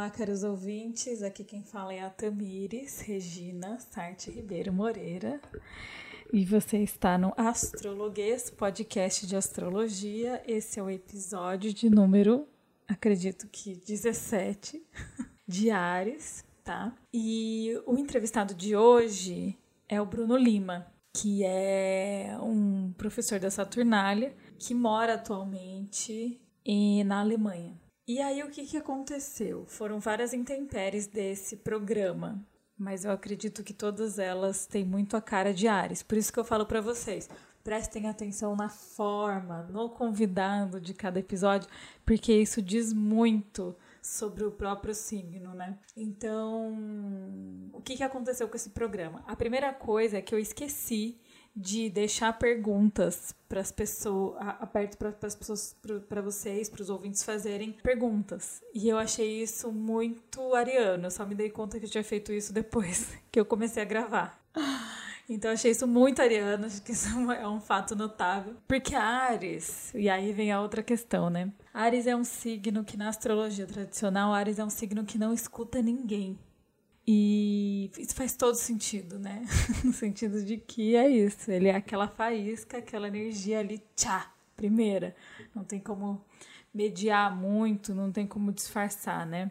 Olá, caros ouvintes. Aqui quem fala é a Tamires Regina Sarte Ribeiro Moreira. E você está no Astrologuês, podcast de astrologia. Esse é o episódio de número, acredito que 17, de Ares, tá? E o entrevistado de hoje é o Bruno Lima, que é um professor da Saturnália que mora atualmente na Alemanha. E aí o que, que aconteceu? Foram várias intempéries desse programa, mas eu acredito que todas elas têm muito a cara de Ares. Por isso que eu falo para vocês, prestem atenção na forma, no convidado de cada episódio, porque isso diz muito sobre o próprio signo, né? Então, o que, que aconteceu com esse programa? A primeira coisa é que eu esqueci de deixar perguntas para as pessoas, aberto para as pessoas, para vocês, para os ouvintes fazerem perguntas. E eu achei isso muito ariano. Eu só me dei conta que eu tinha feito isso depois que eu comecei a gravar. Então achei isso muito ariano, acho que isso é um fato notável. Porque Ares, e aí vem a outra questão, né? Ares é um signo que na astrologia tradicional, Ares é um signo que não escuta ninguém. E isso faz todo sentido, né? no sentido de que é isso. Ele é aquela faísca, aquela energia ali, tchá, primeira. Não tem como mediar muito, não tem como disfarçar, né?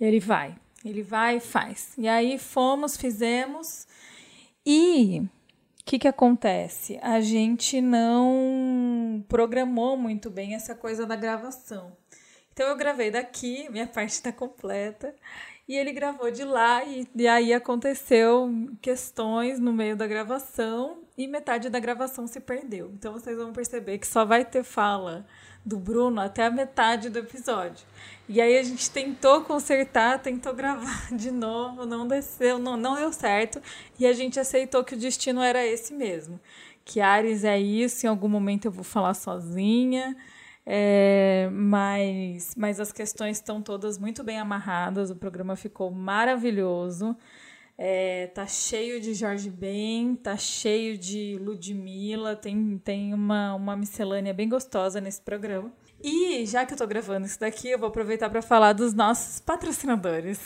Ele vai, ele vai e faz. E aí fomos, fizemos. E o que, que acontece? A gente não programou muito bem essa coisa da gravação. Então eu gravei daqui, minha parte está completa. E ele gravou de lá e, e aí aconteceu questões no meio da gravação e metade da gravação se perdeu. Então vocês vão perceber que só vai ter fala do Bruno até a metade do episódio. E aí a gente tentou consertar, tentou gravar de novo, não desceu, não, não deu certo. E a gente aceitou que o destino era esse mesmo. Que Ares é isso, em algum momento eu vou falar sozinha. É, mas, mas as questões estão todas muito bem amarradas, o programa ficou maravilhoso. É, tá cheio de Jorge Ben, tá cheio de Ludmilla, tem, tem uma, uma miscelânea bem gostosa nesse programa. E já que eu tô gravando isso daqui, eu vou aproveitar para falar dos nossos patrocinadores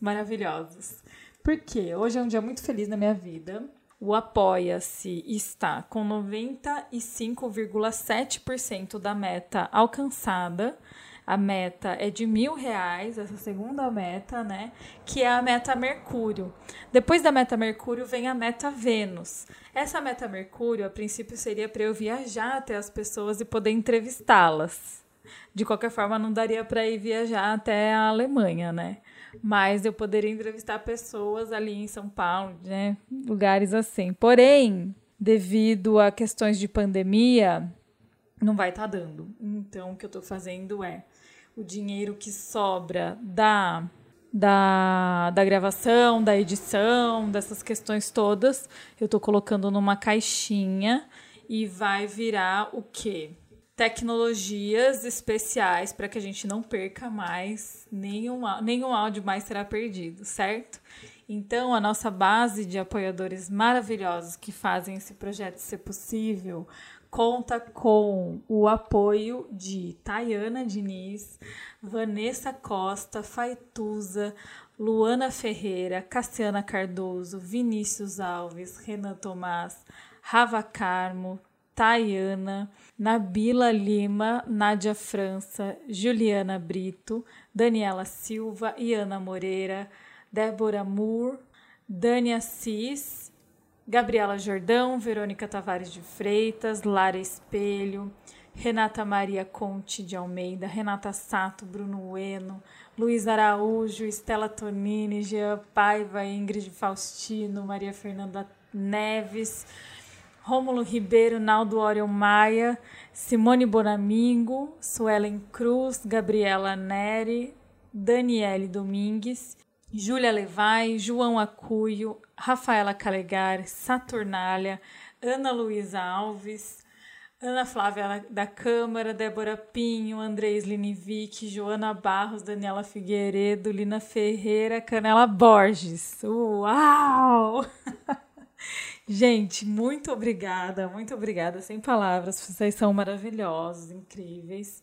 maravilhosos. Porque hoje é um dia muito feliz na minha vida. O Apoia-se está com 95,7% da meta alcançada. A meta é de mil reais, essa segunda meta, né? Que é a meta Mercúrio. Depois da meta Mercúrio vem a meta Vênus. Essa meta Mercúrio, a princípio, seria para eu viajar até as pessoas e poder entrevistá-las. De qualquer forma, não daria para ir viajar até a Alemanha, né? Mas eu poderia entrevistar pessoas ali em São Paulo, né? Lugares assim. Porém, devido a questões de pandemia, não vai estar tá dando. Então, o que eu estou fazendo é o dinheiro que sobra da, da, da gravação, da edição, dessas questões todas, eu estou colocando numa caixinha e vai virar o quê? Tecnologias especiais para que a gente não perca mais nenhum, nenhum áudio mais será perdido, certo? Então, a nossa base de apoiadores maravilhosos que fazem esse projeto ser possível conta com o apoio de Tayana Diniz, Vanessa Costa, Faituza, Luana Ferreira, Cassiana Cardoso, Vinícius Alves, Renan Tomás, Rava Carmo, Tayana, Nabila Lima, Nádia França, Juliana Brito, Daniela Silva e Ana Moreira, Débora Moore, Dani Assis, Gabriela Jordão, Verônica Tavares de Freitas, Lara Espelho, Renata Maria Conte de Almeida, Renata Sato, Bruno Ueno, Luiz Araújo, Estela Tonini, Jean Paiva, Ingrid Faustino, Maria Fernanda Neves, Rômulo Ribeiro, Naldo Orion Maia, Simone Bonamingo, Suelen Cruz, Gabriela Neri, Daniele Domingues, Júlia Levai, João Acuio, Rafaela Calegar, Saturnália, Ana Luísa Alves, Ana Flávia da Câmara, Débora Pinho, Andrés Linivic, Joana Barros, Daniela Figueiredo, Lina Ferreira, Canela Borges. Uau! Gente, muito obrigada, muito obrigada, sem palavras. Vocês são maravilhosos, incríveis.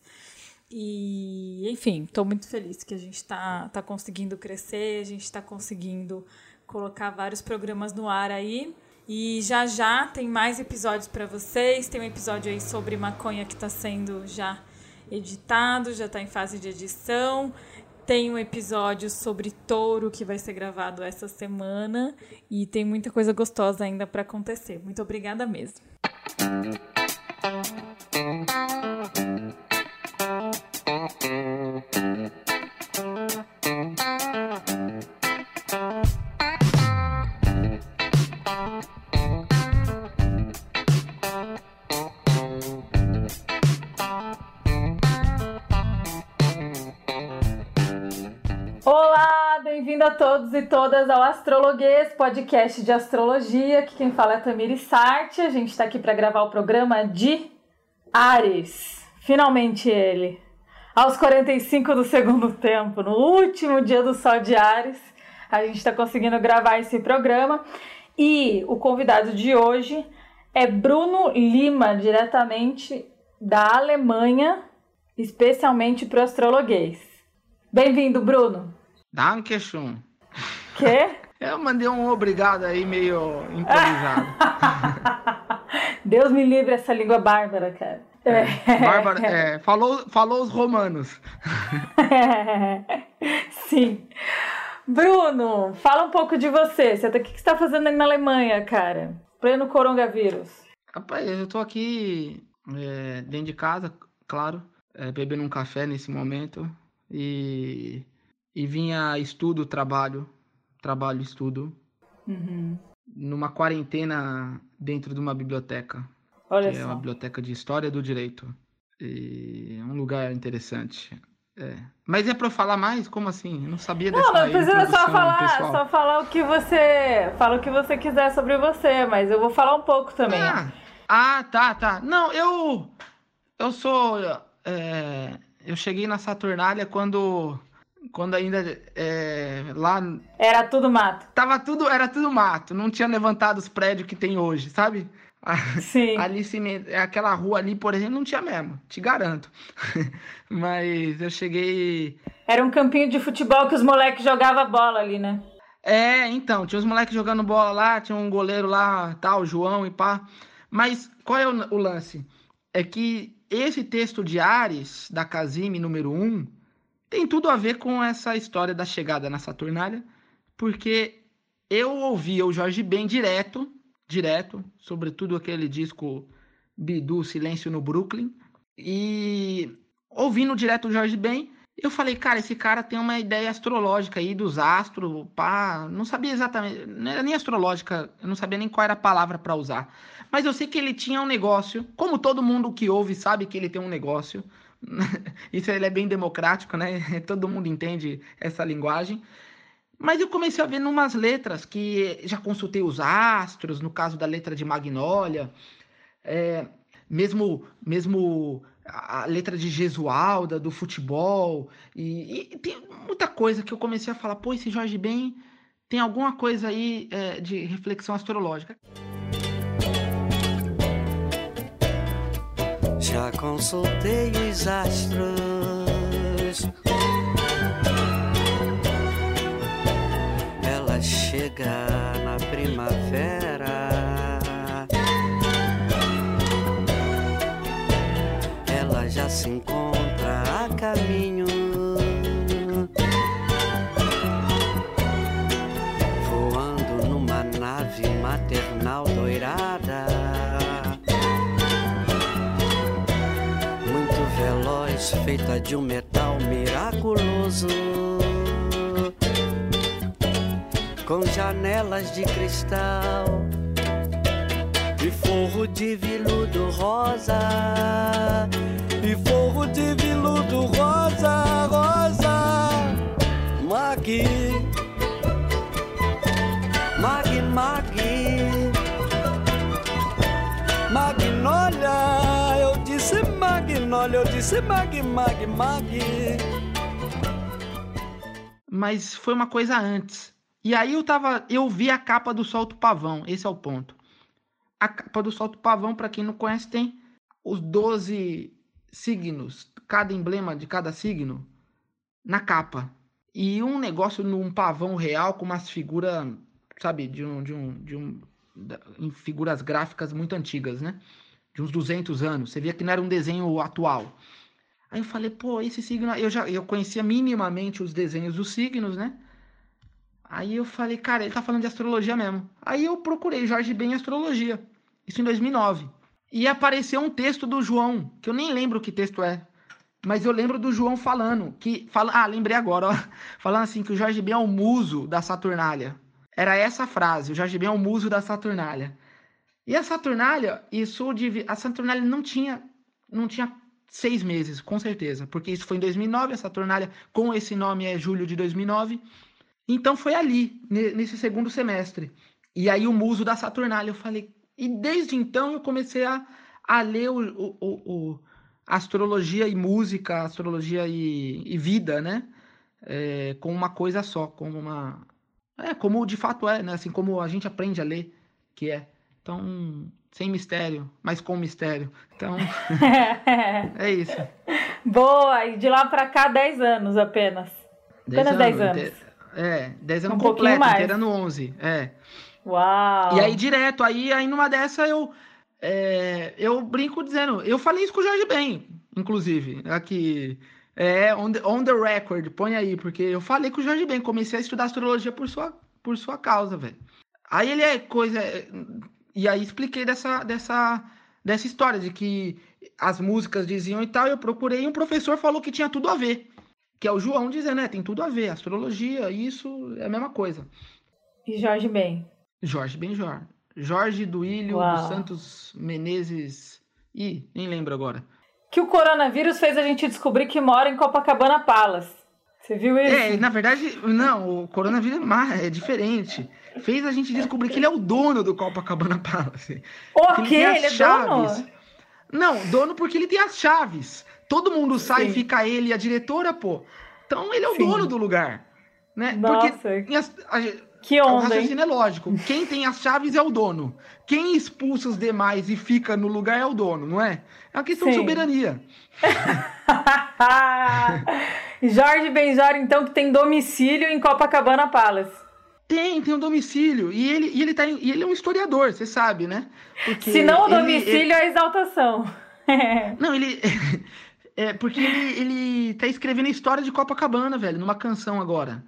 E, enfim, estou muito feliz que a gente está tá conseguindo crescer, a gente está conseguindo colocar vários programas no ar aí. E já já tem mais episódios para vocês. Tem um episódio aí sobre maconha que está sendo já editado, já está em fase de edição. Tem um episódio sobre touro que vai ser gravado essa semana e tem muita coisa gostosa ainda para acontecer. Muito obrigada mesmo. E todas ao Astrologuês, podcast de astrologia. Aqui quem fala é Tamiri Sarte. A gente está aqui para gravar o programa de Ares. Finalmente ele. Aos 45 do segundo tempo, no último dia do sol de Ares, a gente está conseguindo gravar esse programa. E o convidado de hoje é Bruno Lima, diretamente da Alemanha, especialmente para o astrologuês. Bem-vindo, Bruno. Dankeschön. Quê? Eu mandei um obrigado aí meio improvisado. Deus me livre essa língua bárbara, cara. É, bárbara, é, falou, falou os romanos. sim. Bruno, fala um pouco de você. Você tá, o que você está fazendo aí na Alemanha, cara? Pleno coronavírus. Rapaz, eu tô aqui é, dentro de casa, claro, é, bebendo um café nesse momento. E e vinha estudo, trabalho, trabalho, estudo. Uhum. Numa quarentena dentro de uma biblioteca. Olha que só. é uma biblioteca de História do Direito. E é um lugar interessante. É. Mas é para eu falar mais? Como assim? Eu não sabia dessa Não, não precisa só falar, pessoal. só falar o que você. Fala o que você quiser sobre você, mas eu vou falar um pouco também. Ah, ah tá, tá. Não, eu. Eu sou. É, eu cheguei na Saturnália quando quando ainda é, lá era tudo mato. Tava tudo, era tudo mato, não tinha levantado os prédios que tem hoje, sabe? Sim. ali aquela rua ali, por exemplo, não tinha mesmo, te garanto. Mas eu cheguei Era um campinho de futebol que os moleques jogavam bola ali, né? É, então, tinha os moleques jogando bola lá, tinha um goleiro lá, tal, João e pá. Mas qual é o, o lance? É que esse texto de Ares, da Casime número 1, tem tudo a ver com essa história da chegada na Saturnália, porque eu ouvia o Jorge Ben direto, direto, sobretudo aquele disco Bidu Silêncio no Brooklyn, e ouvindo direto o Jorge Ben, eu falei, cara, esse cara tem uma ideia astrológica aí dos astros, pá, não sabia exatamente, não era nem astrológica, eu não sabia nem qual era a palavra para usar. Mas eu sei que ele tinha um negócio, como todo mundo que ouve sabe que ele tem um negócio, Isso ele é bem democrático, né? Todo mundo entende essa linguagem. Mas eu comecei a ver numas letras que já consultei os astros, no caso da letra de Magnólia, é, mesmo, mesmo a letra de Gesualda, do futebol, e, e, tem muita coisa que eu comecei a falar, pô, esse Jorge Ben tem alguma coisa aí é, de reflexão astrológica. Já consultei os astros. Ela chega na primavera. Ela já se encontra a caminho. Voando numa nave maternal doirada. Feita de um metal miraculoso, com janelas de cristal e forro de veludo rosa, e forro de veludo rosa, rosa, Magui, Magui, Magui, Magnólia, eu disse Mag, Mag, Mag. Mas foi uma coisa antes. E aí eu tava, eu vi a capa do Solto Pavão, esse é o ponto. A capa do Solto Pavão, para quem não conhece, tem os 12 signos, cada emblema de cada signo, na capa. E um negócio num pavão real com umas figuras, sabe, de um, de um, de um, em figuras gráficas muito antigas, né? De uns 200 anos. Você via que não era um desenho atual. Aí eu falei, pô, esse signo, eu já eu conhecia minimamente os desenhos dos signos, né? Aí eu falei, cara, ele tá falando de astrologia mesmo. Aí eu procurei Jorge Ben Astrologia. Isso em 2009. E apareceu um texto do João, que eu nem lembro que texto é. Mas eu lembro do João falando, que fala, ah, lembrei agora, ó, falando assim que o Jorge Ben é o muso da Saturnália. Era essa frase, o Jorge Ben é o muso da Saturnália. E a Saturnália, isso a Saturnália não tinha não tinha seis meses, com certeza, porque isso foi em 2009, a Saturnália com esse nome é julho de 2009. Então foi ali, nesse segundo semestre. E aí o muso da Saturnália, eu falei, e desde então eu comecei a, a ler o, o, o astrologia e música, astrologia e, e vida, né? É, com uma coisa só, como uma. É, como de fato é, né? Assim como a gente aprende a ler, que é. Então, sem mistério, mas com mistério. Então, é isso. Boa! E de lá para cá, 10 anos apenas. Apenas 10 anos. anos. É, 10 anos um completo, inteira no 11. É. Uau! E aí, direto, aí, aí numa dessa eu é, eu brinco dizendo, eu falei isso com o Jorge Ben, inclusive, aqui. É, on the, on the record, põe aí, porque eu falei com o Jorge Ben, comecei a estudar astrologia por sua, por sua causa, velho. Aí ele é coisa. E aí expliquei dessa, dessa, dessa história, de que as músicas diziam e tal, eu procurei e um professor falou que tinha tudo a ver. Que é o João dizendo, né? Tem tudo a ver, astrologia, isso é a mesma coisa. E Jorge Ben? Jorge Benjor. Jorge Duílio Uau. dos Santos Menezes. Ih, nem lembro agora. Que o coronavírus fez a gente descobrir que mora em Copacabana Palace. Você viu isso? É, na verdade, não, o coronavírus é, é diferente. Fez a gente descobrir que ele é o dono do Copacabana Palace. O quê? Ele, ele é chaves. dono? Não, dono porque ele tem as chaves. Todo mundo sai, Sim. fica ele e a diretora, pô. Então ele é o Sim. dono do lugar. Né? Nossa. Porque as, a, que onda, o raciocínio hein? é lógico. Quem tem as chaves é o dono. Quem expulsa os demais e fica no lugar é o dono, não é? É uma questão Sim. de soberania. Jorge Benjor, então, que tem domicílio em Copacabana Palace. Tem, tem um domicílio. E ele, e ele, tá, e ele é um historiador, você sabe, né? Porque Se não o domicílio, ele, é a exaltação. não, ele. É porque ele, ele tá escrevendo a história de Copacabana, velho, numa canção agora.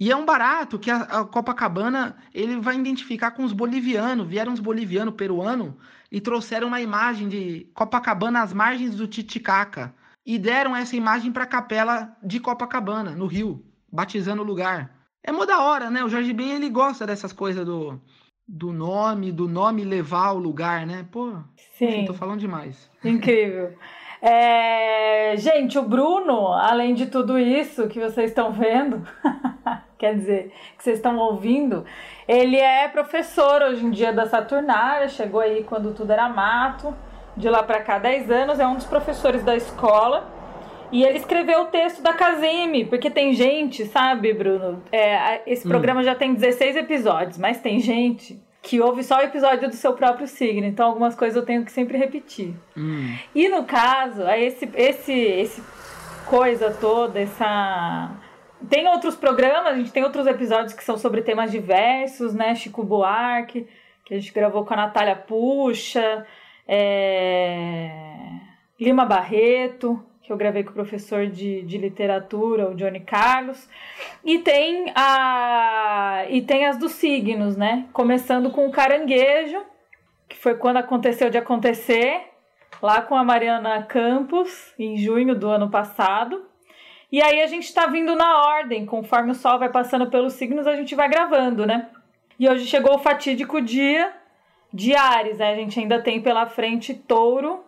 E é um barato que a, a, Copacabana ele vai identificar com os bolivianos. Vieram os bolivianos, peruanos, e trouxeram uma imagem de Copacabana às margens do Titicaca. E deram essa imagem para a capela de Copacabana, no Rio, batizando o lugar. É mó da hora, né? O Jorge Ben ele gosta dessas coisas do, do nome, do nome levar ao lugar, né? Pô, Sim. Enfim, tô falando demais. Incrível. É, gente, o Bruno, além de tudo isso que vocês estão vendo, quer dizer, que vocês estão ouvindo, ele é professor hoje em dia da Saturnária, chegou aí quando tudo era mato, de lá para cá 10 anos, é um dos professores da escola. E ele escreveu o texto da Casime, porque tem gente, sabe, Bruno? É, esse hum. programa hum. já tem 16 episódios, mas tem gente que ouve só o episódio do seu próprio signo. Então, algumas coisas eu tenho que sempre repetir. Hum. E no caso, esse, esse, esse coisa toda, essa. Tem outros programas, a gente tem outros episódios que são sobre temas diversos, né? Chico Buarque, que a gente gravou com a Natália Puxa, é... Lima Barreto que eu gravei com o professor de, de literatura, o Johnny Carlos. E tem, a, e tem as dos signos, né? Começando com o caranguejo, que foi quando aconteceu de acontecer, lá com a Mariana Campos, em junho do ano passado. E aí a gente está vindo na ordem, conforme o sol vai passando pelos signos, a gente vai gravando, né? E hoje chegou o fatídico dia de Ares, né? A gente ainda tem pela frente touro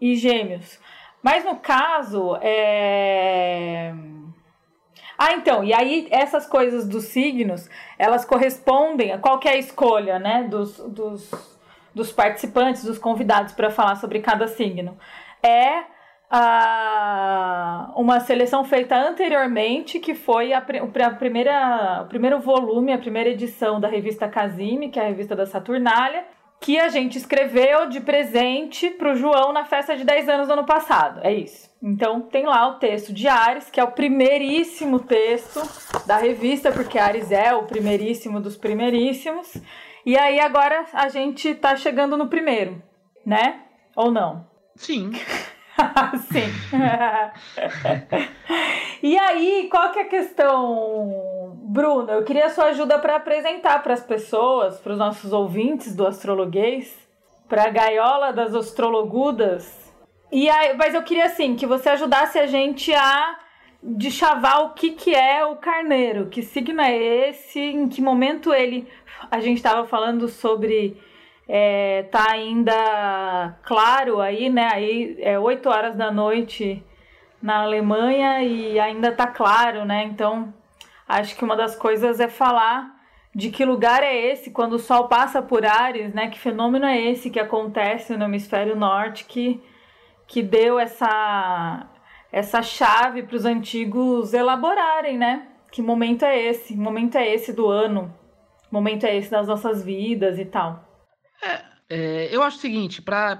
e gêmeos. Mas no caso, é... Ah, então, e aí essas coisas dos signos, elas correspondem a qual é escolha, né, dos, dos, dos participantes, dos convidados para falar sobre cada signo. É a, uma seleção feita anteriormente, que foi a, a primeira, o primeiro volume, a primeira edição da revista Casime, que é a revista da Saturnália, que a gente escreveu de presente pro João na festa de 10 anos do ano passado. É isso. Então tem lá o texto de Ares, que é o primeiríssimo texto da revista, porque Ares é o primeiríssimo dos primeiríssimos. E aí agora a gente tá chegando no primeiro, né? Ou não? Sim. Sim. e aí, qual que é a questão, Bruno? Eu queria a sua ajuda para apresentar para as pessoas, para os nossos ouvintes do Astrologuês, para a gaiola das astrologudas. E aí, mas eu queria assim que você ajudasse a gente a de chavar o que, que é o carneiro, que signo é esse, em que momento ele. A gente estava falando sobre é, tá ainda claro aí, né? Aí é 8 horas da noite na Alemanha e ainda tá claro, né? Então, acho que uma das coisas é falar de que lugar é esse quando o Sol passa por Ares, né? Que fenômeno é esse que acontece no hemisfério norte que, que deu essa, essa chave para os antigos elaborarem, né? Que momento é esse? momento é esse do ano? momento é esse das nossas vidas e tal? É, é, eu acho o seguinte, para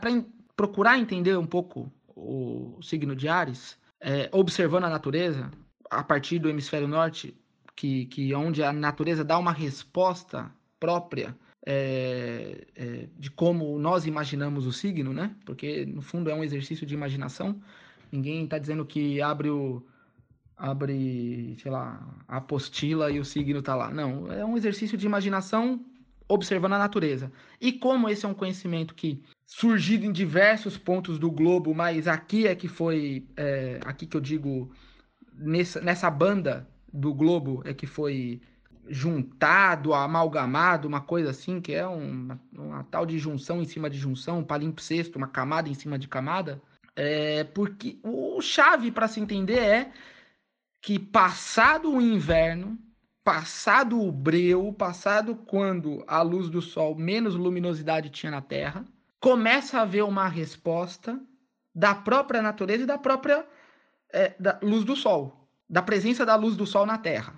procurar entender um pouco o signo de Ares, é, observando a natureza, a partir do hemisfério norte, que, que onde a natureza dá uma resposta própria é, é, de como nós imaginamos o signo, né? Porque no fundo é um exercício de imaginação. Ninguém está dizendo que abre o abre, sei lá, a apostila e o signo está lá. Não, é um exercício de imaginação observando a natureza. E como esse é um conhecimento que surgido em diversos pontos do globo, mas aqui é que foi, é, aqui que eu digo, nessa, nessa banda do globo é que foi juntado, amalgamado, uma coisa assim, que é uma, uma tal de junção em cima de junção, um palimpsesto, uma camada em cima de camada, é porque o chave para se entender é que passado o inverno, passado o breu, passado quando a luz do sol menos luminosidade tinha na Terra, começa a haver uma resposta da própria natureza e da própria é, da luz do sol, da presença da luz do sol na Terra,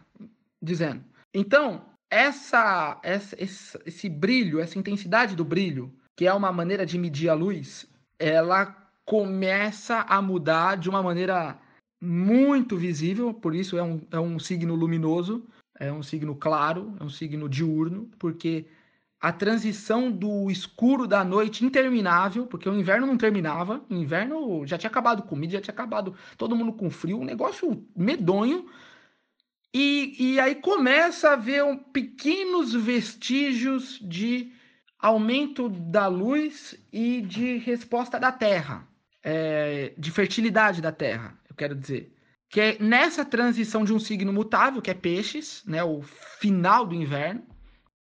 dizendo. Então, essa, essa esse, esse brilho, essa intensidade do brilho, que é uma maneira de medir a luz, ela começa a mudar de uma maneira muito visível, por isso é um, é um signo luminoso, é um signo claro, é um signo diurno, porque a transição do escuro da noite interminável, porque o inverno não terminava, o inverno já tinha acabado comida, já tinha acabado todo mundo com frio, um negócio medonho. E, e aí começa a ver um, pequenos vestígios de aumento da luz e de resposta da terra, é, de fertilidade da terra, eu quero dizer que é nessa transição de um signo mutável, que é peixes, né, o final do inverno,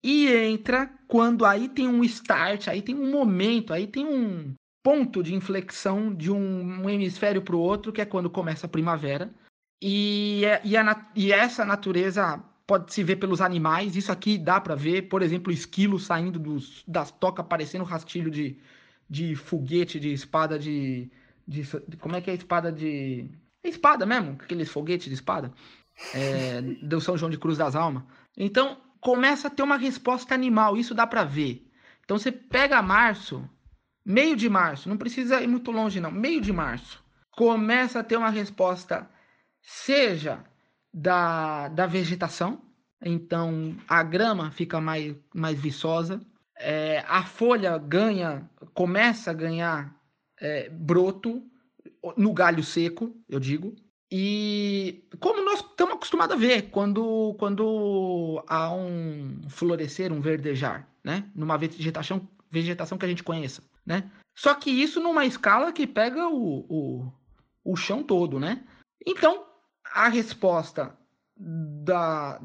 e entra quando aí tem um start, aí tem um momento, aí tem um ponto de inflexão de um, hemisfério para o outro, que é quando começa a primavera. E, é, e, a, e essa natureza pode se ver pelos animais, isso aqui dá para ver, por exemplo, esquilo saindo dos, das tocas, parecendo rastilho de, de foguete, de espada de, de. Como é que é a espada de espada mesmo, aqueles foguetes de espada, é, do São João de Cruz das Almas. Então, começa a ter uma resposta animal, isso dá para ver. Então, você pega março, meio de março, não precisa ir muito longe não, meio de março, começa a ter uma resposta, seja da, da vegetação, então a grama fica mais, mais viçosa, é, a folha ganha, começa a ganhar é, broto, no galho seco, eu digo. E como nós estamos acostumados a ver quando, quando há um florescer, um verdejar, né? Numa vegetação, vegetação que a gente conheça, né? Só que isso numa escala que pega o, o, o chão todo, né? Então, a resposta da,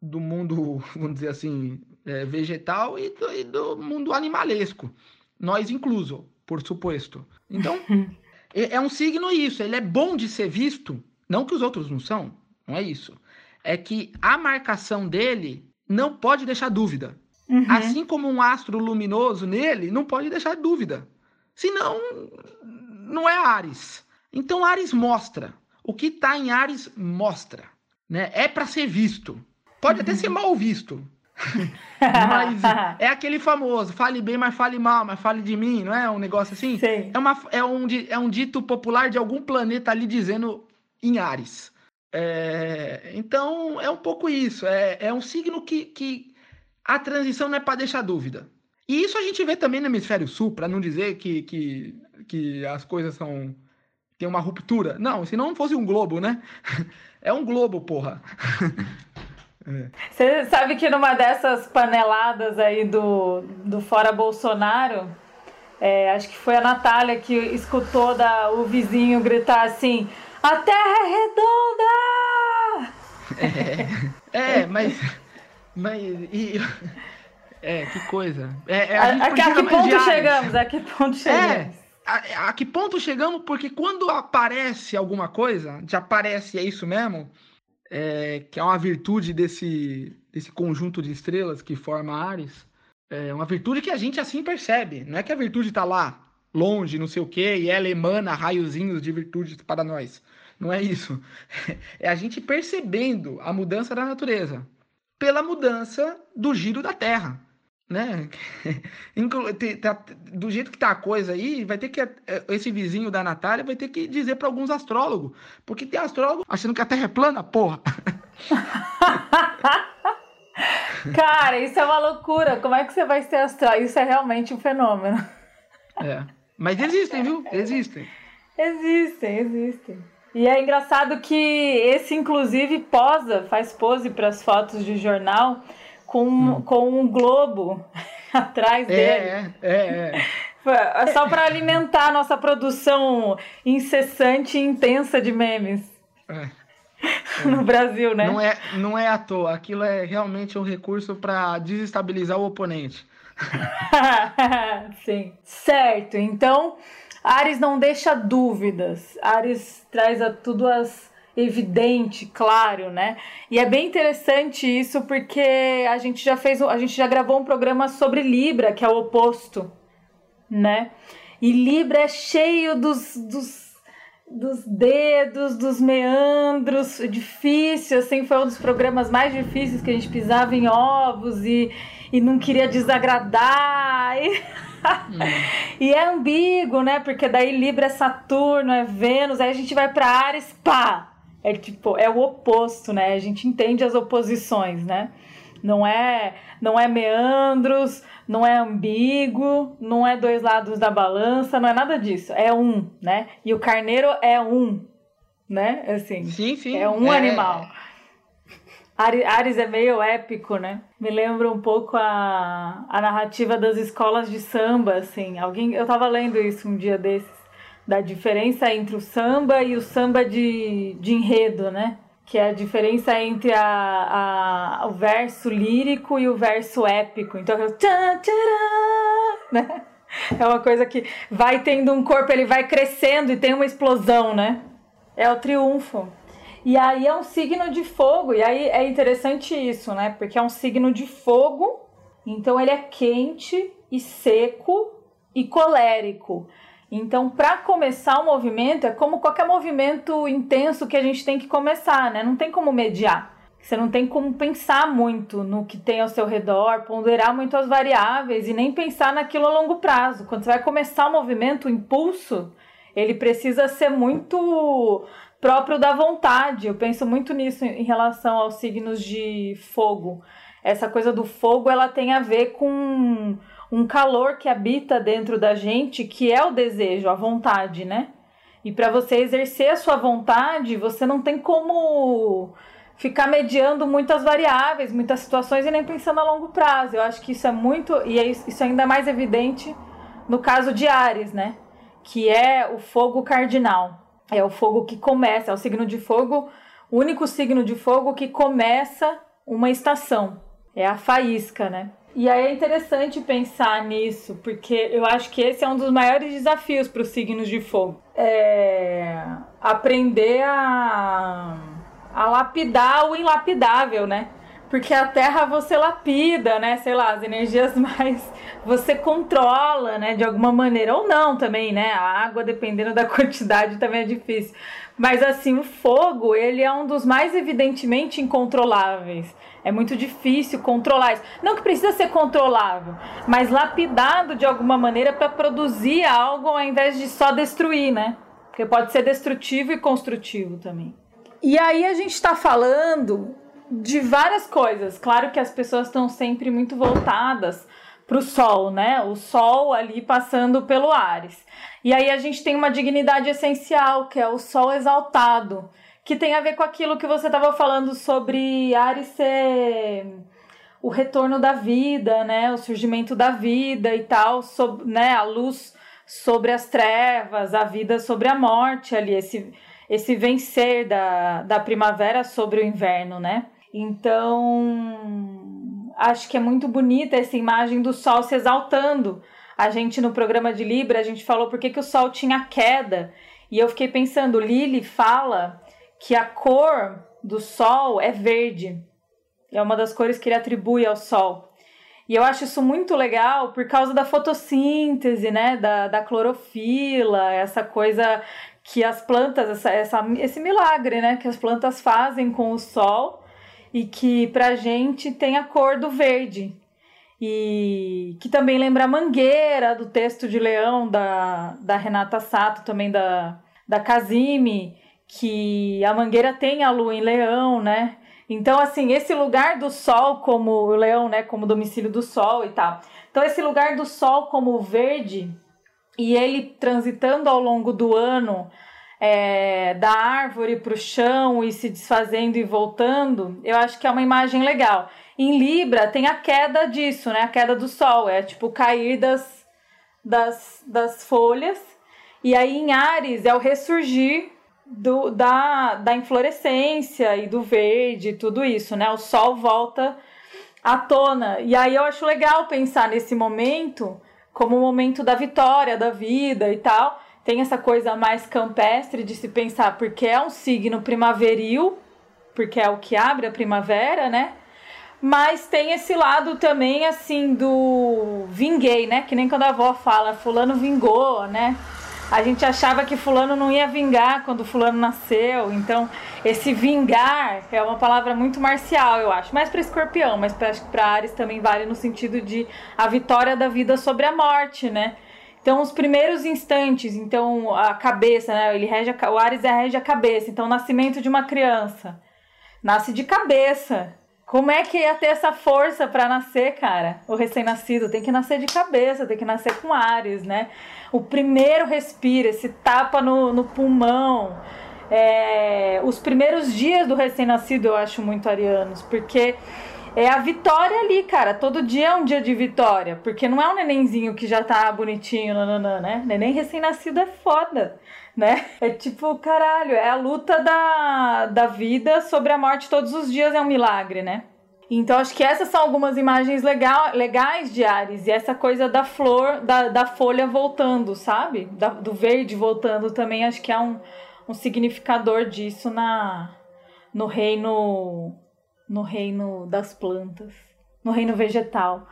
do mundo, vamos dizer assim, é, vegetal e do, e do mundo animalesco, nós incluso, por suposto. Então, É, é um signo isso, ele é bom de ser visto, não que os outros não são, não é isso. É que a marcação dele não pode deixar dúvida. Uhum. Assim como um astro luminoso nele não pode deixar dúvida. Senão, não é Ares. Então, Ares mostra. O que está em Ares mostra. Né? É para ser visto. Pode uhum. até ser mal visto. mas é aquele famoso, fale bem, mas fale mal, mas fale de mim, não é um negócio assim? Sim. É, uma, é, um, é um dito popular de algum planeta ali dizendo em Ares. É, então, é um pouco isso. É, é um signo que, que a transição não é para deixar dúvida. E isso a gente vê também no hemisfério sul, para não dizer que, que, que as coisas são. tem uma ruptura. Não, se não fosse um globo, né? É um globo, porra. Você sabe que numa dessas paneladas aí do, do Fora Bolsonaro, é, acho que foi a Natália que escutou da, o vizinho gritar assim: A terra é redonda! É, é mas. Mas. E, é, que coisa. É, é a, a, a, que ponto chegamos? A que ponto chegamos? É, a, a, que ponto chegamos? Porque quando aparece alguma coisa, já aparece, é isso mesmo, é, que é uma virtude desse, desse conjunto de estrelas que forma Ares, é uma virtude que a gente assim percebe. Não é que a virtude está lá, longe, não sei o quê, e ela emana raiozinhos de virtudes para nós. Não é isso. É a gente percebendo a mudança da natureza pela mudança do giro da Terra né? Do jeito que tá a coisa aí, vai ter que é, esse vizinho da Natália vai ter que dizer para alguns astrólogos, porque tem astrólogo achando que a Terra é plana, porra. Cara, isso é uma loucura. Como é que você vai ser astrólogo? Isso é realmente um fenômeno. É. Mas existem, viu? Existem. Existem, existem. E é engraçado que esse, inclusive, posa, faz pose para as fotos de jornal com, hum. com um globo atrás é, dele. É, é, é. Só para alimentar a nossa produção incessante e intensa de memes. É. no Brasil, né? Não é, não é à toa. Aquilo é realmente um recurso para desestabilizar o oponente. Sim. Certo. Então, Ares não deixa dúvidas. Ares traz a tudo as evidente, claro, né? E é bem interessante isso porque a gente já fez, a gente já gravou um programa sobre Libra, que é o oposto, né? E Libra é cheio dos, dos, dos dedos, dos meandros, difícil, assim, foi um dos programas mais difíceis que a gente pisava em ovos e, e não queria desagradar. E... e é ambíguo, né? Porque daí Libra é Saturno, é Vênus, aí a gente vai para Ares, pá, é tipo, é o oposto, né? A gente entende as oposições, né? Não é, não é meandros, não é ambíguo, não é dois lados da balança, não é nada disso. É um, né? E o carneiro é um, né? Assim. Sim, sim. É um é... animal. Ares é meio épico, né? Me lembra um pouco a, a narrativa das escolas de samba, assim. Alguém, eu tava lendo isso um dia desses da diferença entre o samba e o samba de, de enredo, né? Que é a diferença entre a, a, o verso lírico e o verso épico. Então, né? É uma coisa que vai tendo um corpo, ele vai crescendo e tem uma explosão, né? É o triunfo. E aí é um signo de fogo, e aí é interessante isso, né? Porque é um signo de fogo, então ele é quente e seco e colérico. Então, para começar o movimento, é como qualquer movimento intenso que a gente tem que começar, né? Não tem como mediar. Você não tem como pensar muito no que tem ao seu redor, ponderar muito as variáveis e nem pensar naquilo a longo prazo. Quando você vai começar o movimento, o impulso, ele precisa ser muito próprio da vontade. Eu penso muito nisso em relação aos signos de fogo. Essa coisa do fogo, ela tem a ver com um calor que habita dentro da gente, que é o desejo, a vontade, né? E para você exercer a sua vontade, você não tem como ficar mediando muitas variáveis, muitas situações e nem pensando a longo prazo. Eu acho que isso é muito e é isso é ainda mais evidente no caso de Ares, né? Que é o fogo cardinal. É o fogo que começa, é o signo de fogo, o único signo de fogo que começa uma estação. É a faísca, né? E aí é interessante pensar nisso, porque eu acho que esse é um dos maiores desafios para os signos de fogo. É aprender a, a lapidar o ilapidável, né? Porque a terra você lapida, né? Sei lá, as energias mais você controla, né? De alguma maneira. Ou não também, né? A água, dependendo da quantidade, também é difícil. Mas assim, o fogo, ele é um dos mais evidentemente incontroláveis. É muito difícil controlar isso. Não que precisa ser controlável, mas lapidado de alguma maneira para produzir algo ao invés de só destruir, né? Porque pode ser destrutivo e construtivo também. E aí a gente está falando de várias coisas. Claro que as pessoas estão sempre muito voltadas para o Sol, né? O Sol ali passando pelo Ares. E aí a gente tem uma dignidade essencial, que é o Sol exaltado que tem a ver com aquilo que você estava falando sobre Ares ser o retorno da vida, né? O surgimento da vida e tal, sobre, né? A luz sobre as trevas, a vida sobre a morte ali, esse, esse vencer da, da primavera sobre o inverno, né? Então, acho que é muito bonita essa imagem do sol se exaltando. A gente no programa de Libra, a gente falou por que, que o sol tinha queda. E eu fiquei pensando, Lili fala que a cor do sol é verde. É uma das cores que ele atribui ao sol. E eu acho isso muito legal por causa da fotossíntese, né? Da, da clorofila, essa coisa que as plantas, essa, essa, esse milagre, né? Que as plantas fazem com o sol e que pra gente tem a cor do verde. E que também lembra a mangueira do texto de Leão da, da Renata Sato, também da, da Casime que a Mangueira tem a lua em Leão, né? Então, assim, esse lugar do sol como o leão, né, como domicílio do sol e tal. Então, esse lugar do sol como verde e ele transitando ao longo do ano é, da árvore para o chão e se desfazendo e voltando, eu acho que é uma imagem legal. Em Libra tem a queda disso, né? A queda do sol, é tipo cair das, das, das folhas. E aí em Ares é o ressurgir do, da, da inflorescência e do verde, tudo isso, né? O sol volta à tona. E aí eu acho legal pensar nesse momento como o momento da vitória, da vida e tal. Tem essa coisa mais campestre de se pensar, porque é um signo primaveril, porque é o que abre a primavera, né? Mas tem esse lado também, assim, do vinguei, né? Que nem quando a avó fala, fulano vingou, né? A gente achava que fulano não ia vingar quando fulano nasceu. Então, esse vingar é uma palavra muito marcial, eu acho. Mais para escorpião, mas para Ares também vale no sentido de a vitória da vida sobre a morte, né? Então, os primeiros instantes, então a cabeça, né? Ele rege a, o Ares rege a cabeça. Então, o nascimento de uma criança nasce de cabeça. Como é que ia ter essa força para nascer, cara? O recém-nascido tem que nascer de cabeça, tem que nascer com Ares, né? O primeiro respiro, esse tapa no, no pulmão. É, os primeiros dias do recém-nascido eu acho muito arianos, porque é a vitória ali, cara. Todo dia é um dia de vitória, porque não é um nenenzinho que já tá bonitinho, nananã, né? Neném recém-nascido é foda né? É tipo, caralho, é a luta da, da vida sobre a morte todos os dias é um milagre, né? Então, acho que essas são algumas imagens legal, legais de Ares. E essa coisa da flor, da, da folha voltando, sabe? Da, do verde voltando também, acho que é um, um significador disso na, no reino no reino das plantas, no reino vegetal.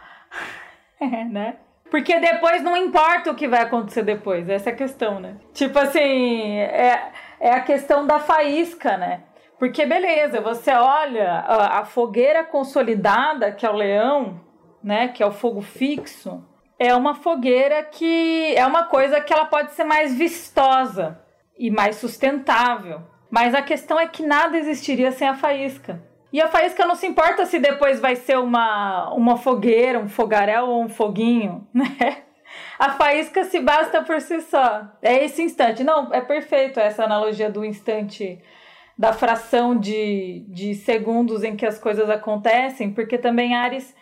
é, né? Porque depois não importa o que vai acontecer depois, essa é a questão, né? Tipo assim, é, é a questão da faísca, né? Porque beleza, você olha a, a fogueira consolidada, que é o leão, né? Que é o fogo fixo, é uma fogueira que é uma coisa que ela pode ser mais vistosa e mais sustentável. Mas a questão é que nada existiria sem a faísca. E a faísca não se importa se depois vai ser uma, uma fogueira, um fogaréu ou um foguinho, né? A faísca se basta por si só. É esse instante. Não, é perfeito essa analogia do instante, da fração de, de segundos em que as coisas acontecem, porque também Ares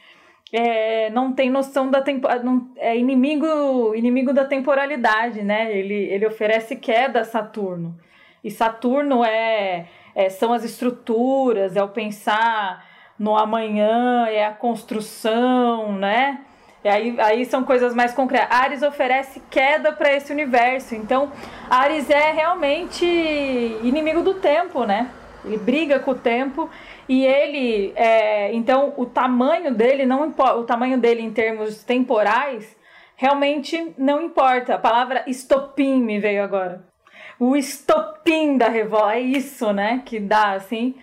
é, não tem noção da tempo, é inimigo, inimigo da temporalidade, né? Ele, ele oferece queda a Saturno. E Saturno é é, são as estruturas, é o pensar no amanhã, é a construção, né? E aí, aí são coisas mais concretas. Ares oferece queda para esse universo. Então, Ares é realmente inimigo do tempo, né? Ele briga com o tempo e ele, é, então, o tamanho dele não o tamanho dele em termos temporais realmente não importa. A palavra estopim me veio agora. O estopim da revolta. É isso, né? Que dá, assim.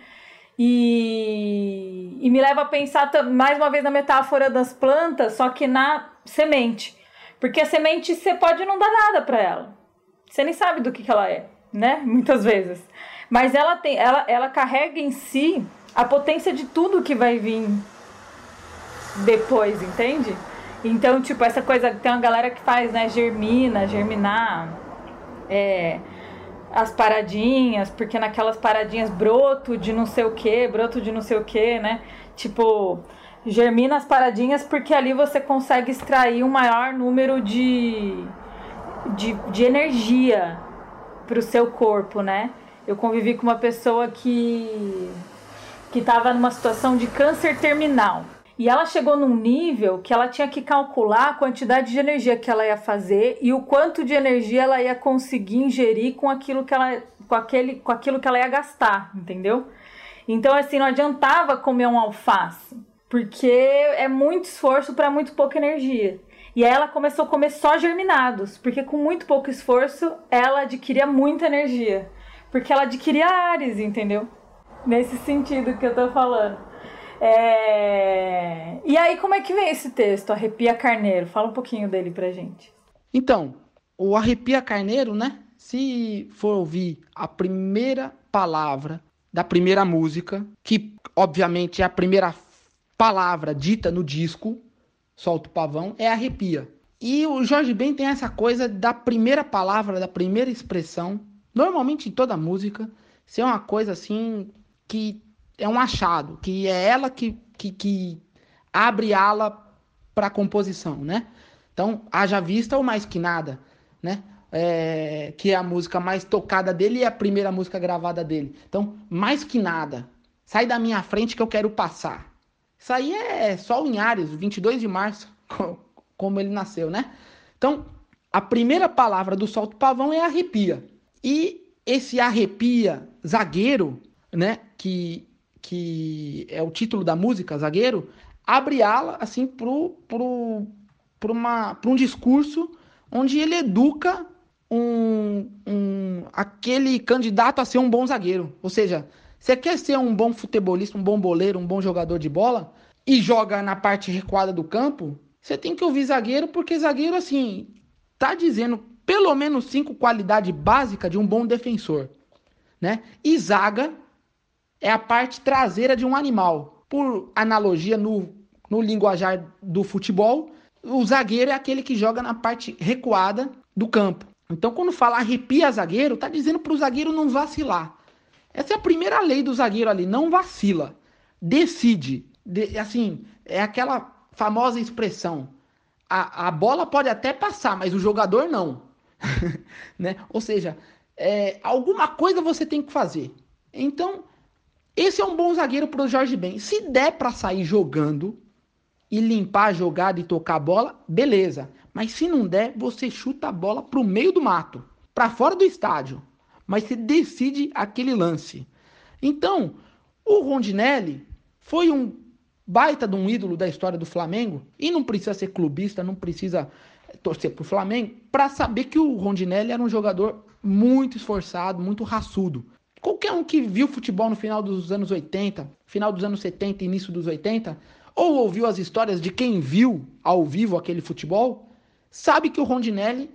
E, e me leva a pensar mais uma vez na metáfora das plantas, só que na semente. Porque a semente você pode não dar nada para ela. Você nem sabe do que, que ela é, né? Muitas vezes. Mas ela tem, ela, ela carrega em si a potência de tudo que vai vir depois, entende? Então, tipo, essa coisa, tem uma galera que faz, né, germina, germinar, é, as paradinhas, porque naquelas paradinhas broto de não sei o que, broto de não sei o que, né? Tipo, germina as paradinhas porque ali você consegue extrair um maior número de, de, de energia para o seu corpo, né? Eu convivi com uma pessoa que que estava numa situação de câncer terminal. E ela chegou num nível que ela tinha que calcular a quantidade de energia que ela ia fazer e o quanto de energia ela ia conseguir ingerir com aquilo que ela, com aquele, com aquilo que ela ia gastar, entendeu? Então, assim, não adiantava comer um alface, porque é muito esforço para muito pouca energia. E aí ela começou a comer só germinados, porque com muito pouco esforço ela adquiria muita energia. Porque ela adquiria ares, entendeu? Nesse sentido que eu tô falando. É... E aí, como é que vem esse texto, Arrepia Carneiro? Fala um pouquinho dele pra gente. Então, o Arrepia Carneiro, né? Se for ouvir a primeira palavra da primeira música, que obviamente é a primeira palavra dita no disco, Solta o Pavão, é Arrepia. E o Jorge Ben tem essa coisa da primeira palavra, da primeira expressão, normalmente em toda música, ser uma coisa assim que é um achado, que é ela que, que, que abre ala para a composição, né? Então, haja vista ou mais que nada, né? É, que é a música mais tocada dele e a primeira música gravada dele. Então, mais que nada, sai da minha frente que eu quero passar. Isso aí é só em Ares, 22 de março, como ele nasceu, né? Então, a primeira palavra do Solto Pavão é arrepia. E esse arrepia zagueiro, né, que que é o título da música, Zagueiro, abre ala assim pro, pro, pro, uma, pro um discurso onde ele educa um, um, aquele candidato a ser um bom zagueiro. Ou seja, você quer ser um bom futebolista, um bom boleiro, um bom jogador de bola e joga na parte recuada do campo, você tem que ouvir zagueiro, porque zagueiro, assim, tá dizendo pelo menos cinco qualidades básicas de um bom defensor. Né? E zaga é a parte traseira de um animal. Por analogia no, no linguajar do futebol, o zagueiro é aquele que joga na parte recuada do campo. Então, quando fala arrepia zagueiro, tá dizendo para o zagueiro não vacilar. Essa é a primeira lei do zagueiro ali, não vacila. Decide. De, assim, é aquela famosa expressão. A, a bola pode até passar, mas o jogador não. né? Ou seja, é, alguma coisa você tem que fazer. Então, esse é um bom zagueiro para o Jorge Ben. Se der para sair jogando e limpar a jogada e tocar a bola, beleza. Mas se não der, você chuta a bola para o meio do mato, para fora do estádio. Mas você decide aquele lance. Então, o Rondinelli foi um baita de um ídolo da história do Flamengo e não precisa ser clubista, não precisa torcer para o Flamengo para saber que o Rondinelli era um jogador muito esforçado, muito raçudo. Qualquer um que viu futebol no final dos anos 80, final dos anos 70 início dos 80, ou ouviu as histórias de quem viu ao vivo aquele futebol, sabe que o Rondinelli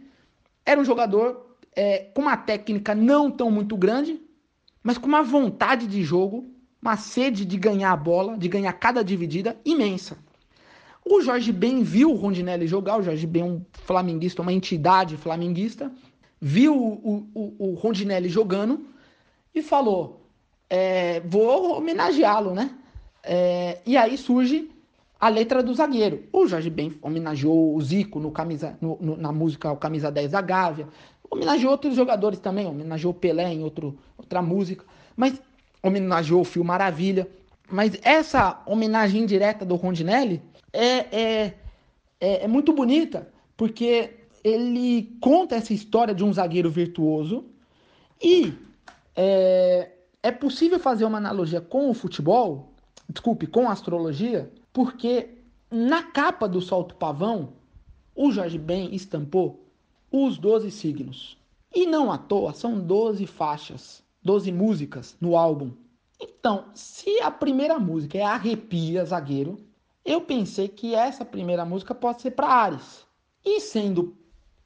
era um jogador é, com uma técnica não tão muito grande, mas com uma vontade de jogo, uma sede de ganhar a bola, de ganhar cada dividida imensa. O Jorge Ben viu o Rondinelli jogar, o Jorge Ben é um flamenguista, uma entidade flamenguista, viu o, o, o Rondinelli jogando e falou: é, vou homenageá-lo, né? É, e aí surge a letra do zagueiro. O Jorge Ben homenageou o Zico no camisa, no, no, na música O Camisa 10 da Gávea, homenageou outros jogadores também, homenageou Pelé em outro, outra música, mas homenageou o Fio Maravilha. Mas essa homenagem direta do Rondinelli é, é, é, é muito bonita, porque ele conta essa história de um zagueiro virtuoso e é, é possível fazer uma analogia com o futebol, desculpe, com a astrologia, porque na capa do Solto Pavão, o Jorge Ben estampou os 12 signos. E não à toa, são 12 faixas, 12 músicas no álbum. Então, se a primeira música é Arrepia Zagueiro, eu pensei que essa primeira música pode ser para Ares. E sendo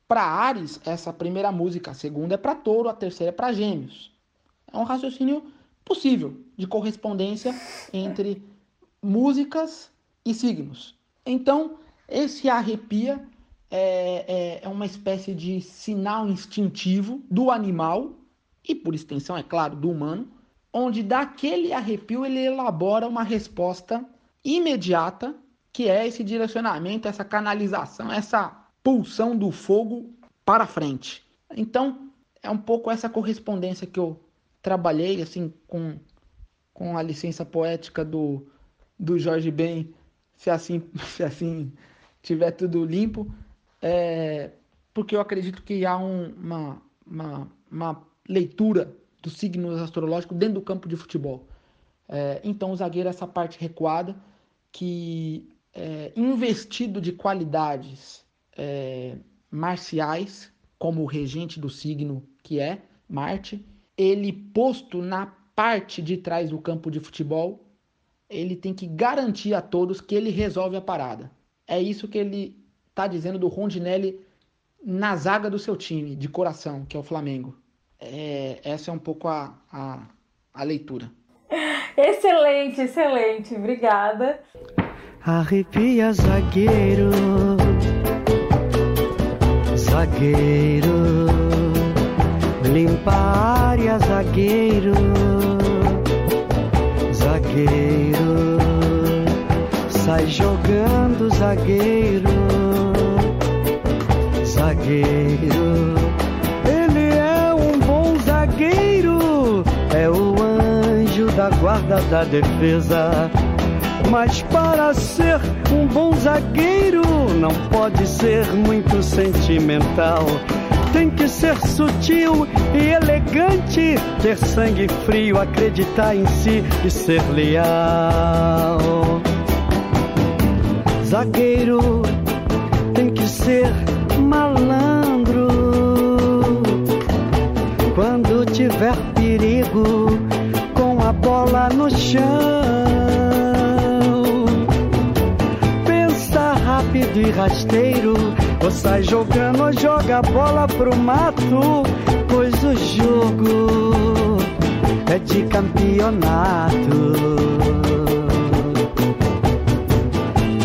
para Ares, essa primeira música, a segunda é para Touro, a terceira é para Gêmeos. É um raciocínio possível de correspondência entre músicas e signos. Então, esse arrepia é, é, é, uma espécie de sinal instintivo do animal, e por extensão, é claro, do humano, onde daquele arrepio ele elabora uma resposta imediata, que é esse direcionamento, essa canalização, essa pulsão do fogo para frente. Então, é um pouco essa correspondência que eu trabalhei assim com, com a licença poética do, do Jorge Ben, se assim, se assim tiver tudo limpo, é, porque eu acredito que há um, uma, uma, uma leitura dos signos astrológicos dentro do campo de futebol. É, então o zagueiro é essa parte recuada que é, investido de qualidades é, marciais, como o regente do signo que é Marte, ele posto na parte de trás do campo de futebol, ele tem que garantir a todos que ele resolve a parada. É isso que ele está dizendo do Rondinelli na zaga do seu time, de coração, que é o Flamengo. É, essa é um pouco a, a, a leitura. Excelente, excelente. Obrigada. Arrepia, zagueiro, zagueiro Limpa a área, zagueiro, zagueiro. Sai jogando, zagueiro, zagueiro. Ele é um bom zagueiro, é o anjo da guarda da defesa. Mas para ser um bom zagueiro, não pode ser muito sentimental tem que ser sutil e elegante, ter sangue frio, acreditar em si e ser leal. Zagueiro tem que ser malandro. Quando tiver perigo, com a bola no chão. Rápido e rasteiro ou sai jogando ou joga a bola pro mato, pois o jogo é de campeonato.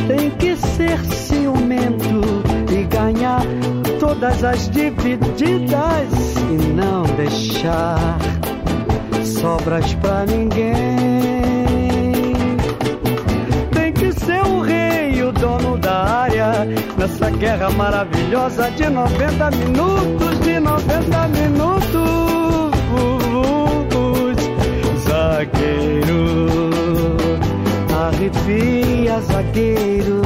Tem que ser ciumento e ganhar todas as divididas e não deixar sobras pra ninguém. Nessa guerra maravilhosa de 90 minutos, de 90 minutos. Zagueiro, arrepia, zagueiro.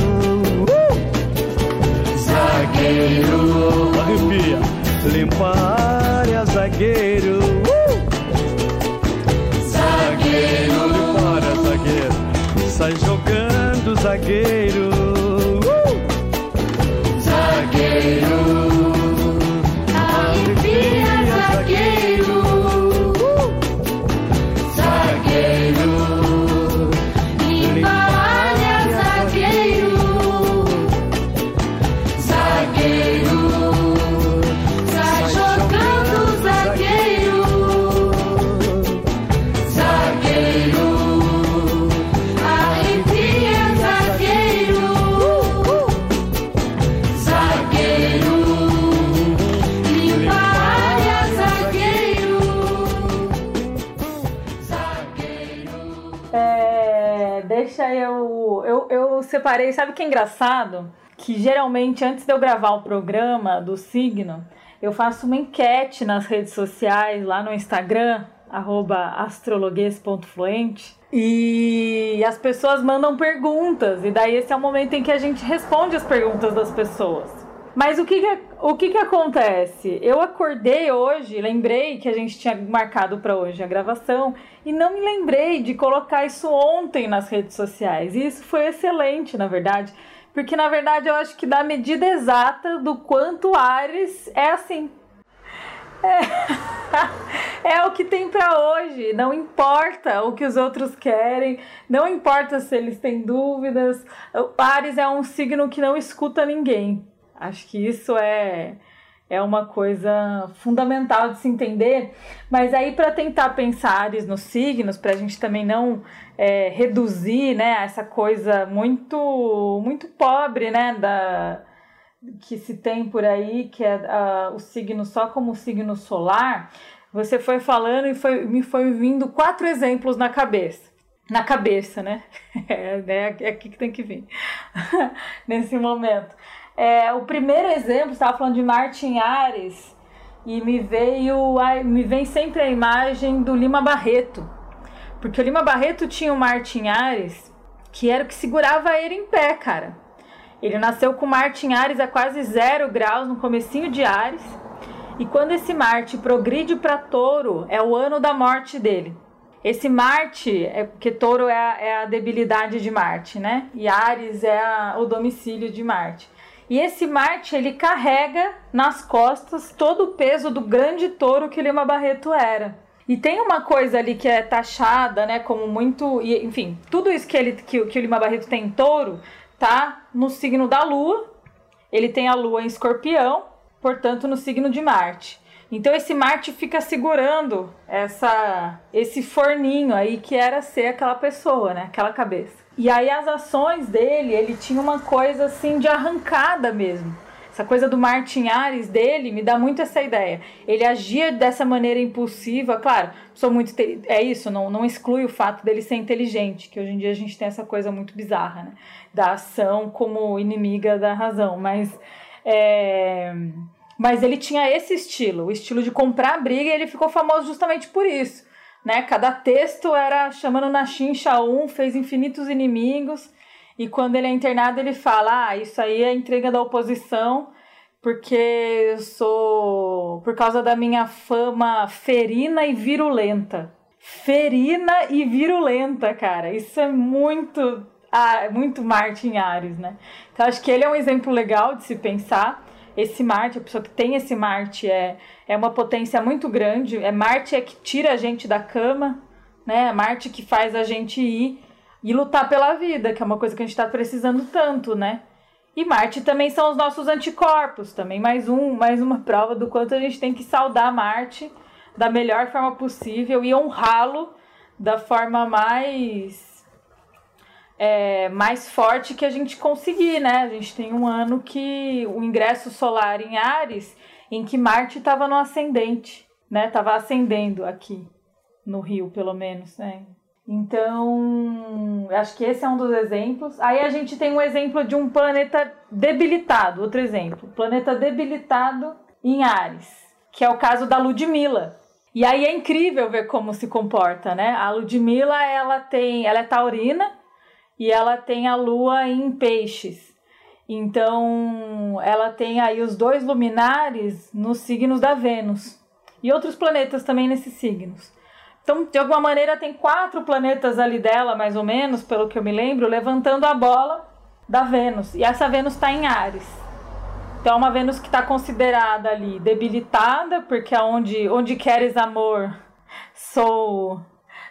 Separei, sabe que é engraçado? Que geralmente antes de eu gravar o programa do signo, eu faço uma enquete nas redes sociais, lá no Instagram, astrologuês.fluente, e as pessoas mandam perguntas, e daí esse é o momento em que a gente responde as perguntas das pessoas. Mas o que, que o que, que acontece? Eu acordei hoje, lembrei que a gente tinha marcado para hoje a gravação e não me lembrei de colocar isso ontem nas redes sociais. E isso foi excelente, na verdade, porque na verdade eu acho que dá a medida exata do quanto Ares é assim. É, é o que tem para hoje. Não importa o que os outros querem, não importa se eles têm dúvidas. O Ares é um signo que não escuta ninguém. Acho que isso é é uma coisa fundamental de se entender. Mas aí, para tentar pensar Ares nos signos, para a gente também não é, reduzir né, essa coisa muito, muito pobre né, da, que se tem por aí, que é o signo só como signo solar, você foi falando e foi, me foi vindo quatro exemplos na cabeça. Na cabeça, né? É, é, é aqui que tem que vir. Nesse momento. É, o primeiro exemplo, estava falando de Martin Ares, e me veio, me vem sempre a imagem do Lima Barreto. Porque o Lima Barreto tinha o Martin Ares, que era o que segurava ele em pé, cara. Ele nasceu com Martin Ares a quase zero graus no comecinho de Ares. E quando esse Marte progride para Touro, é o ano da morte dele. Esse Marte, é porque Touro é a, é a debilidade de Marte, né? E Ares é a, o domicílio de Marte. E esse Marte, ele carrega nas costas todo o peso do grande touro que Lima Barreto era. E tem uma coisa ali que é taxada, né, como muito, enfim, tudo isso que ele que, que o Lima Barreto tem em touro, tá no signo da Lua. Ele tem a Lua em Escorpião, portanto, no signo de Marte. Então esse Marte fica segurando essa esse forninho aí que era ser aquela pessoa, né, aquela cabeça. E aí as ações dele, ele tinha uma coisa assim de arrancada mesmo. Essa coisa do Martin Ares dele me dá muito essa ideia. Ele agia dessa maneira impulsiva, claro, sou muito é isso, não, não exclui o fato dele ser inteligente, que hoje em dia a gente tem essa coisa muito bizarra, né? Da ação como inimiga da razão, mas é, mas ele tinha esse estilo, o estilo de comprar briga, e ele ficou famoso justamente por isso né? Cada texto era chamando na chincha um, fez infinitos inimigos. E quando ele é internado, ele fala: Ah, isso aí é entrega da oposição, porque eu sou. por causa da minha fama ferina e virulenta. Ferina e virulenta, cara. Isso é muito. Ah, muito Martin Ares, né? Então acho que ele é um exemplo legal de se pensar esse Marte, a pessoa que tem esse Marte é, é uma potência muito grande. É Marte é que tira a gente da cama, né? É Marte que faz a gente ir e lutar pela vida, que é uma coisa que a gente está precisando tanto, né? E Marte também são os nossos anticorpos, também mais um, mais uma prova do quanto a gente tem que saudar Marte da melhor forma possível e honrá-lo da forma mais é, mais forte que a gente conseguir, né? A gente tem um ano que o ingresso solar em Ares, em que Marte estava no ascendente, né? Tava ascendendo aqui no Rio, pelo menos, né? Então, acho que esse é um dos exemplos. Aí a gente tem um exemplo de um planeta debilitado, outro exemplo, planeta debilitado em Ares, que é o caso da Ludmilla. E aí é incrível ver como se comporta, né? A Ludmilla, ela tem, ela é taurina, e ela tem a lua em peixes. Então, ela tem aí os dois luminares nos signos da Vênus e outros planetas também nesses signos. Então, de alguma maneira, tem quatro planetas ali dela, mais ou menos, pelo que eu me lembro, levantando a bola da Vênus. E essa Vênus está em Ares. Então, é uma Vênus que está considerada ali debilitada, porque onde, onde queres amor, sou,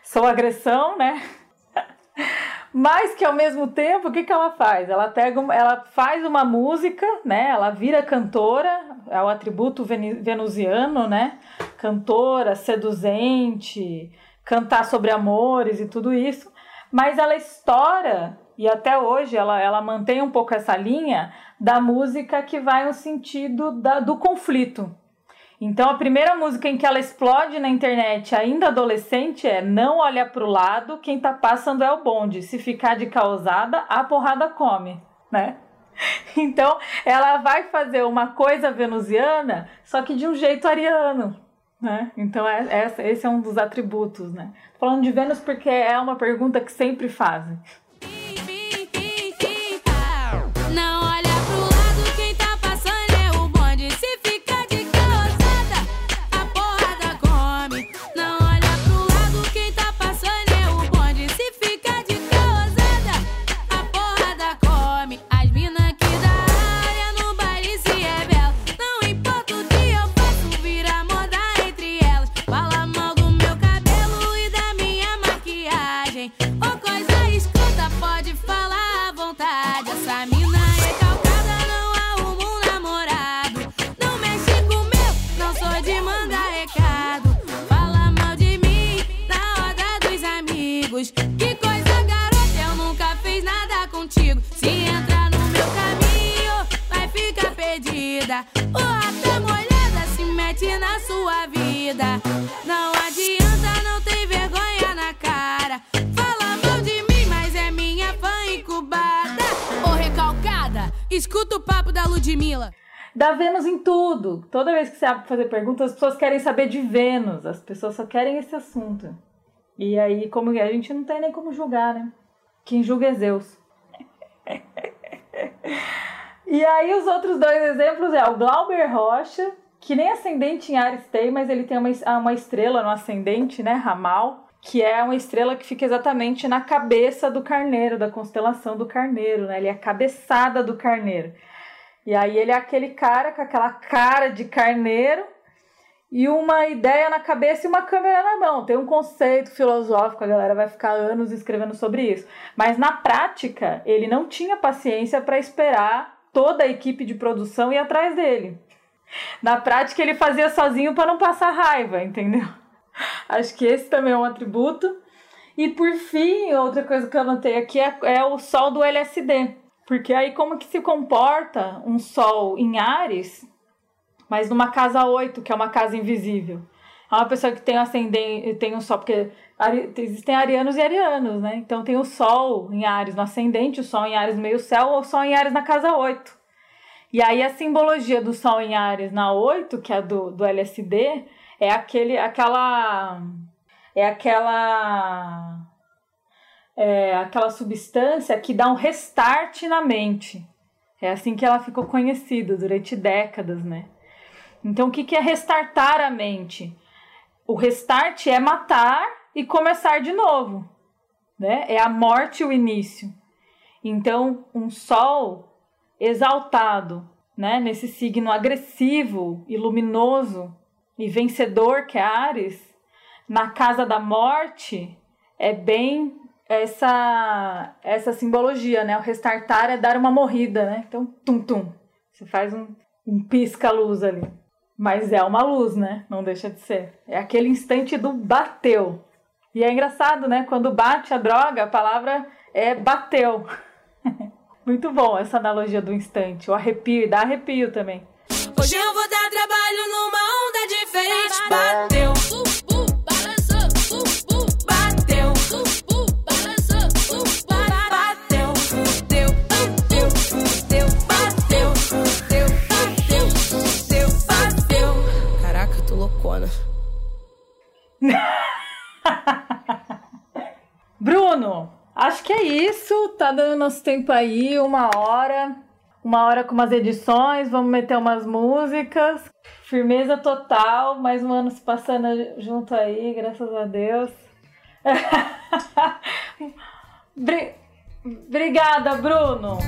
sou agressão, né? Mas que ao mesmo tempo, o que, que ela faz? Ela pega, ela faz uma música, né? Ela vira cantora, é o atributo venusiano, né? Cantora, seduzente, cantar sobre amores e tudo isso. Mas ela estoura e até hoje ela, ela mantém um pouco essa linha da música que vai no sentido da, do conflito. Então a primeira música em que ela explode na internet, ainda adolescente, é Não olha pro lado, quem tá passando é o bonde. Se ficar de causada, a porrada come, né? Então ela vai fazer uma coisa venusiana, só que de um jeito ariano. Né? Então é, é, esse é um dos atributos, né? Falando de Vênus porque é uma pergunta que sempre fazem. Não adianta, não tem vergonha na cara. Fala mal de mim, mas é minha fã incubada. Ô recalcada, escuta o papo da Ludmilla. Dá Vênus em tudo. Toda vez que você abre pra fazer perguntas, as pessoas querem saber de Vênus. As pessoas só querem esse assunto. E aí, como a gente não tem nem como julgar, né? Quem julga é Zeus. e aí, os outros dois exemplos é o Glauber Rocha, que nem ascendente em Ares tem, mas ele tem uma, uma estrela no ascendente, né? Ramal, que é uma estrela que fica exatamente na cabeça do carneiro, da constelação do carneiro, né? Ele é a cabeçada do carneiro. E aí ele é aquele cara com aquela cara de carneiro e uma ideia na cabeça e uma câmera na mão. Tem um conceito filosófico, a galera vai ficar anos escrevendo sobre isso. Mas na prática, ele não tinha paciência para esperar toda a equipe de produção ir atrás dele. Na prática, ele fazia sozinho para não passar raiva, entendeu? Acho que esse também é um atributo. E por fim, outra coisa que eu anotei aqui é, é o sol do LSD. Porque aí como que se comporta um sol em Ares, mas numa casa 8, que é uma casa invisível? É uma pessoa que tem ascendente, tem um sol, porque existem arianos e arianos, né? Então tem o sol em Ares no ascendente, o sol em Ares meio céu, ou o sol em Ares na casa 8. E aí a simbologia do sol em Ares na 8, que é do, do LSD, é aquele, aquela. É aquela é, aquela substância que dá um restart na mente. É assim que ela ficou conhecida durante décadas, né? Então, o que, é restartar a mente? O restart é matar e começar de novo, né? É a morte o início. Então, um sol exaltado, né? Nesse signo agressivo e luminoso e vencedor que é Ares, na casa da morte, é bem essa essa simbologia, né? O restartar é dar uma morrida, né? Então, tum tum. Você faz um, um pisca-luz ali. Mas é uma luz, né? Não deixa de ser. É aquele instante do bateu. E é engraçado, né? Quando bate a droga, a palavra é bateu. Muito bom essa analogia do instante. O arrepio, e dá arrepio também. Hoje eu vou dar trabalho numa onda diferente. Bateu. Bruno, acho que é isso. Tá dando nosso tempo aí, uma hora. Uma hora com umas edições, vamos meter umas músicas. Firmeza total, mais um ano se passando junto aí, graças a Deus. Obrigada, Bruno.